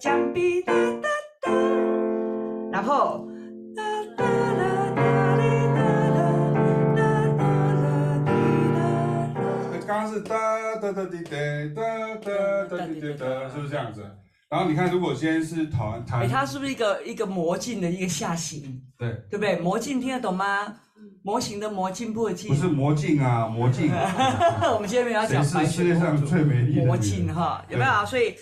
将比哒哒哒，然后哒哒啦哒哩哒啦哒哒啦滴啦啦。刚刚是哒哒哒滴哒哒哒哒滴哒哒，是不是这样子？然后你看，如果先是弹弹，哎，它是不是一个一个魔镜的一个下行？对，对不对？魔镜听得懂吗？模型的魔进步的进，不是魔镜啊，魔镜。我们今天没有要讲白雪公主。谁是世界上最美丽的？魔镜哈，有没有？所以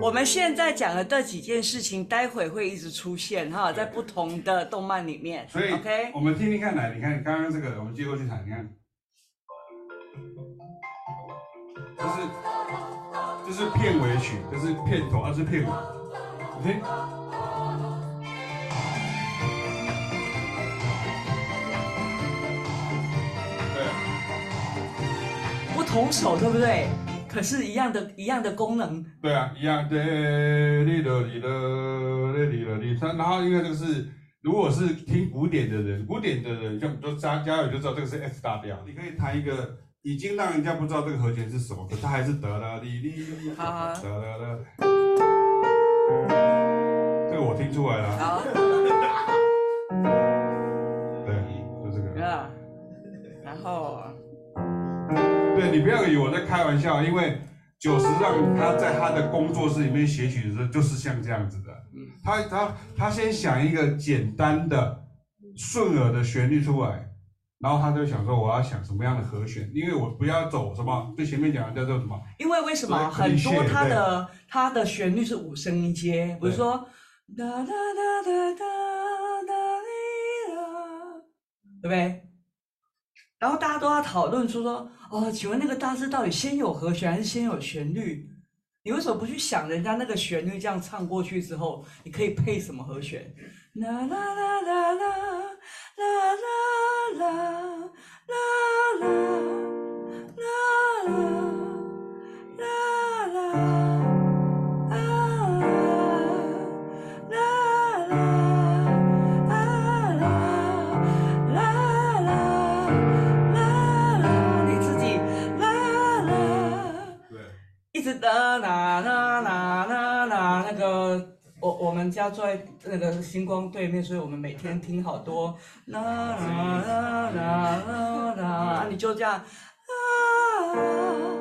我们现在讲的这几件事情，待会会一直出现哈，在不同的动漫里面。所以，OK，我们听听看来，你看刚刚这个，我们接过去弹，你看，这是这是片尾曲，这是片头，这是片尾，你听。同手对不对？可是，一样的，一样的功能。对啊，一样的。然后，因为这个是，如果是听古典的人，古典的人像都加加油就知道这个是 F 大调。你可以弹一个，已经让人家不知道这个和弦是什么，可是还是得啦哩哩。好。得了了。这个我听出来了。好。对，就这个。啊。然后。对，你不要以为我在开玩笑，因为久石让他在他的工作室里面写曲的时候，就是像这样子的。他他他先想一个简单的顺耳的旋律出来，然后他就想说我要想什么样的和弦，因为我不要走什么最前面讲的叫做什么？因为为什么很多他的他的旋律是五声音阶，比如说哒哒哒哒哒哒哩啦，对不对？然后大家都要讨论说说，哦，请问那个大师到底先有和弦还是先有旋律？你为什么不去想人家那个旋律这样唱过去之后，你可以配什么和弦？啦啦啦啦啦啦啦啦啦啦啦啦啦啦啦啦啦啦，那个我我们家住在那个星光对面，所以我们每天听好多啦啦啦啦啦啦，你就这样啊啊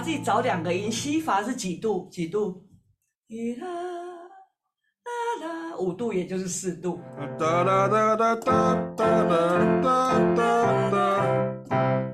自己找两个音，西法是几度？几度？一啦啦啦，五度，也就是四度。哒哒哒哒哒哒哒哒哒。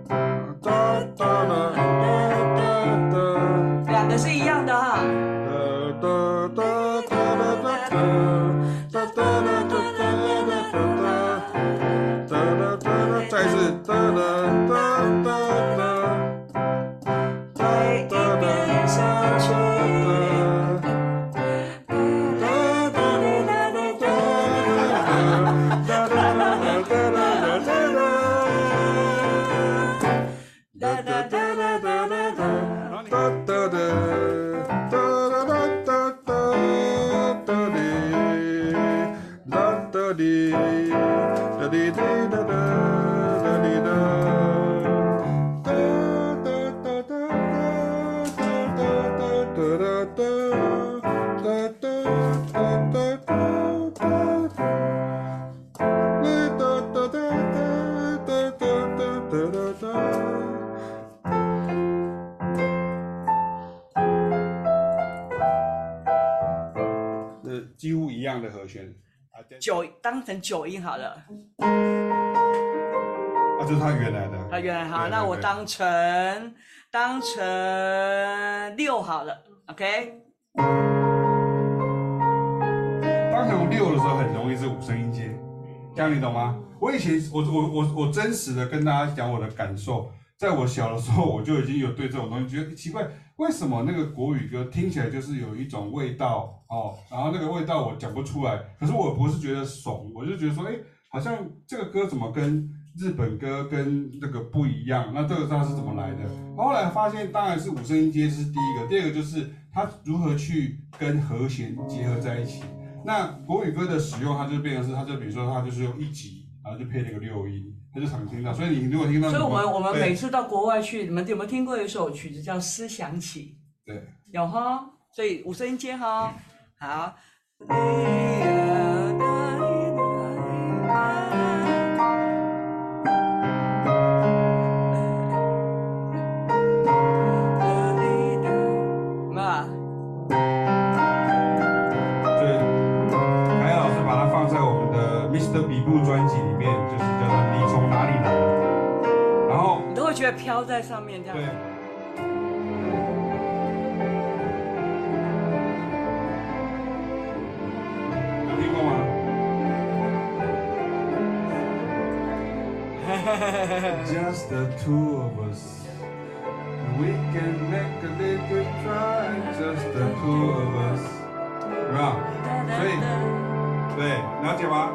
滴几乎一样的。和弦。九当成九音好了，啊，就是他原来的。他原来好，那我当成当成六好了，OK。当成六的时候很容易是五声音阶，这样你懂吗？我以前我我我我真实的跟大家讲我的感受，在我小的时候，我就已经有对这种东西觉得奇怪，为什么那个国语歌听起来就是有一种味道哦，然后那个味道我讲不出来，可是我不是觉得怂，我就觉得说，哎，好像这个歌怎么跟日本歌跟那个不一样？那这个它是怎么来的？后来发现，当然是五声音阶是第一个，第二个就是它如何去跟和弦结合在一起。那国语歌的使用，它就变成是，它就比如说它就是用一级，然后就配那个六音，他就常听到。所以你如果听到，所以我们我们每次到国外去，你们有没有听过一首曲子叫《思想起》？对，有哈。所以五声音阶哈，好。飘在上面这样。对。有听过吗？Just the two of us, we can make a little try. Just the two of us，有没有？所以，对，了解吗？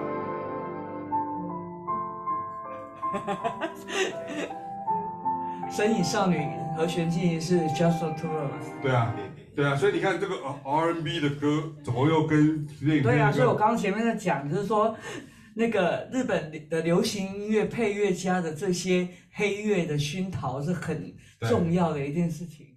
神隐少女和弦进行是 Just the two of us。对啊，对啊，所以你看这个 R N B 的歌怎么又跟那个？对啊，所以我刚刚前面在讲，就是说那个日本的流行音乐配乐家的这些黑乐的熏陶是很重要的一件事情。